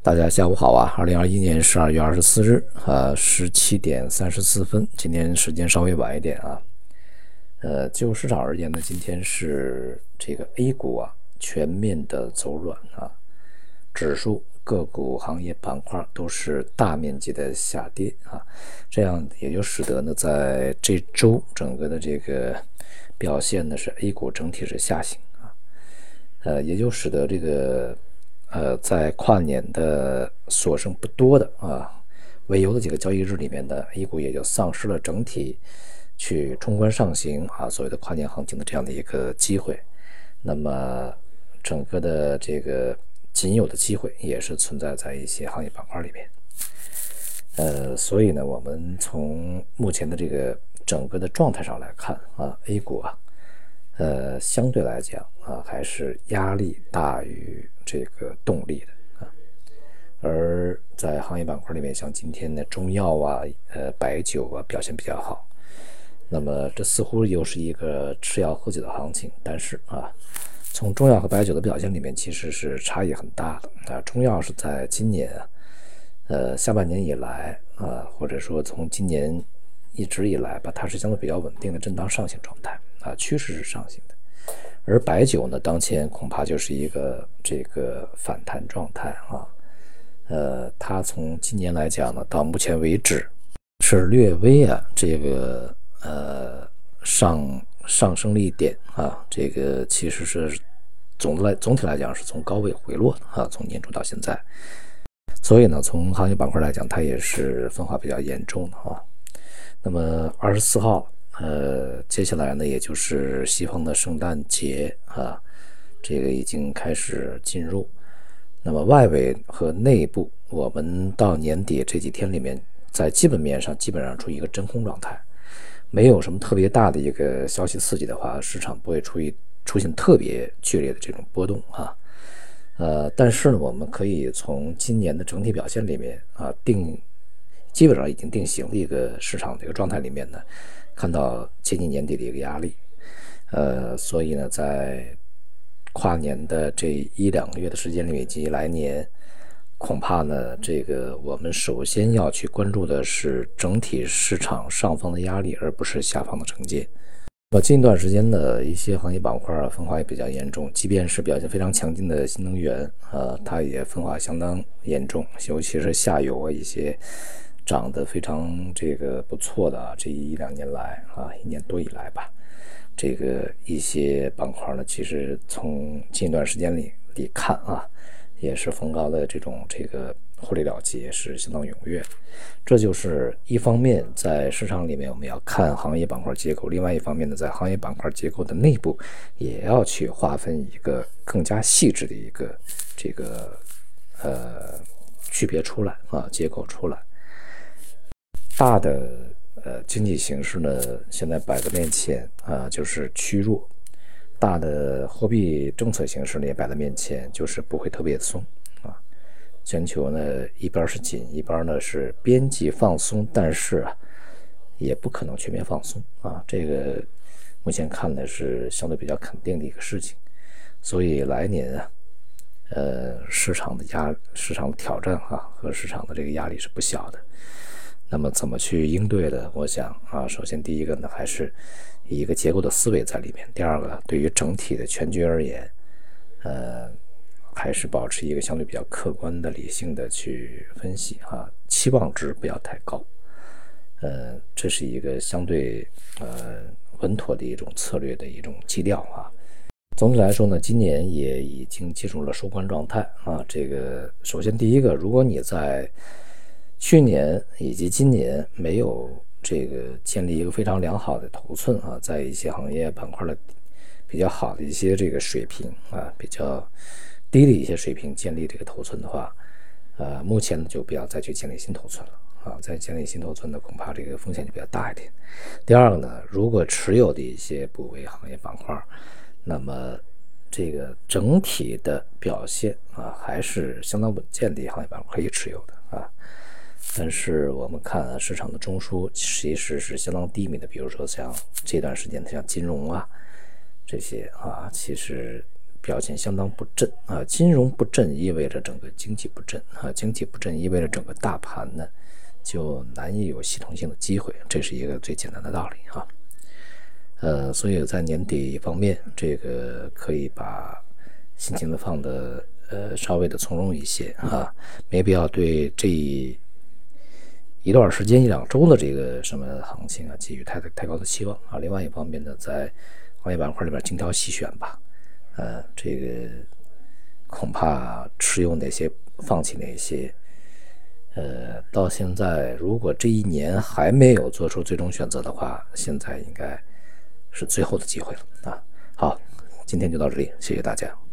大家下午好啊！二零二一年十二月二十四日啊，十七点三十四分，今天时间稍微晚一点啊。呃，就市场而言呢，今天是这个 A 股啊全面的走软啊，指数、个股、行业板块都是大面积的下跌啊，这样也就使得呢，在这周整个的这个表现呢是 A 股整体是下行啊，呃，也就使得这个。呃，在跨年的所剩不多的啊为由的几个交易日里面呢 A 股也就丧失了整体去冲关上行啊所谓的跨年行情的这样的一个机会。那么整个的这个仅有的机会也是存在在一些行业板块里面。呃，所以呢，我们从目前的这个整个的状态上来看啊，A 股啊。呃，相对来讲啊，还是压力大于这个动力的啊。而在行业板块里面，像今天的中药啊、呃白酒啊表现比较好。那么这似乎又是一个吃药喝酒的行情，但是啊，从中药和白酒的表现里面，其实是差异很大的啊。中药是在今年啊，呃下半年以来啊，或者说从今年一直以来吧，它是相对比较稳定的震荡上行状态。啊，趋势是上行的，而白酒呢，当前恐怕就是一个这个反弹状态啊。呃，它从今年来讲呢，到目前为止是略微啊，这个呃上上升了一点啊。这个其实是总的来总体来讲是从高位回落的啊，从年初到现在。所以呢，从行业板块来讲，它也是分化比较严重的啊。那么二十四号。呃，接下来呢，也就是西方的圣诞节啊，这个已经开始进入。那么外围和内部，我们到年底这几天里面，在基本面上基本上处于一个真空状态，没有什么特别大的一个消息刺激的话，市场不会出于出现特别剧烈的这种波动啊。呃，但是呢，我们可以从今年的整体表现里面啊，定基本上已经定型的一个市场的一个状态里面呢。看到接近年底的一个压力，呃，所以呢，在跨年的这一两个月的时间里面，以及来年，恐怕呢，这个我们首先要去关注的是整体市场上方的压力，而不是下方的承接。那么近一段时间的一些行业板块分化也比较严重，即便是表现非常强劲的新能源，呃，它也分化相当严重，尤其是下游啊一些。涨得非常这个不错的啊，这一两年来啊，一年多以来吧，这个一些板块呢，其实从近段时间里里看啊，也是逢高的这种这个获利了结是相当踊跃。这就是一方面在市场里面我们要看行业板块结构，另外一方面呢，在行业板块结构的内部也要去划分一个更加细致的一个这个呃区别出来啊，结构出来。大的呃经济形势呢，现在摆在面前啊，就是趋弱；大的货币政策形势呢，也摆在面前，就是不会特别松啊。全球呢，一边是紧，一边呢是边际放松，但是啊，也不可能全面放松啊。这个目前看的是相对比较肯定的一个事情，所以来年啊，呃，市场的压市场的挑战哈和市场的这个压力是不小的。那么怎么去应对的？我想啊，首先第一个呢，还是一个结构的思维在里面；第二个，对于整体的全局而言，呃，还是保持一个相对比较客观的、理性的去分析啊，期望值不要太高。呃，这是一个相对呃稳妥的一种策略的一种基调啊。总体来说呢，今年也已经进入了收官状态啊。这个首先第一个，如果你在去年以及今年没有这个建立一个非常良好的头寸啊，在一些行业板块的比较好的一些这个水平啊，比较低的一些水平建立这个头寸的话，呃，目前呢就不要再去建立新头寸了啊，再建立新头寸呢，恐怕这个风险就比较大一点。第二个呢，如果持有的一些部位行业板块，那么这个整体的表现啊，还是相当稳健的行业板块可以持有的啊。但是我们看市场的中枢其实是相当低迷的，比如说像这段时间的像金融啊这些啊，其实表现相当不振啊。金融不振意味着整个经济不振啊，经济不振意味着整个大盘呢就难以有系统性的机会，这是一个最简单的道理哈。呃，所以在年底方面，这个可以把心情的放的呃稍微的从容一些啊，没必要对这一一段时间一两周的这个什么行情啊寄予太太高的期望啊。另外一方面呢，在行业板块里边精挑细选吧，呃，这个恐怕持有哪些，放弃哪些，呃，到现在如果这一年还没有做出最终选择的话，现在应该是最后的机会了啊。好，今天就到这里，谢谢大家。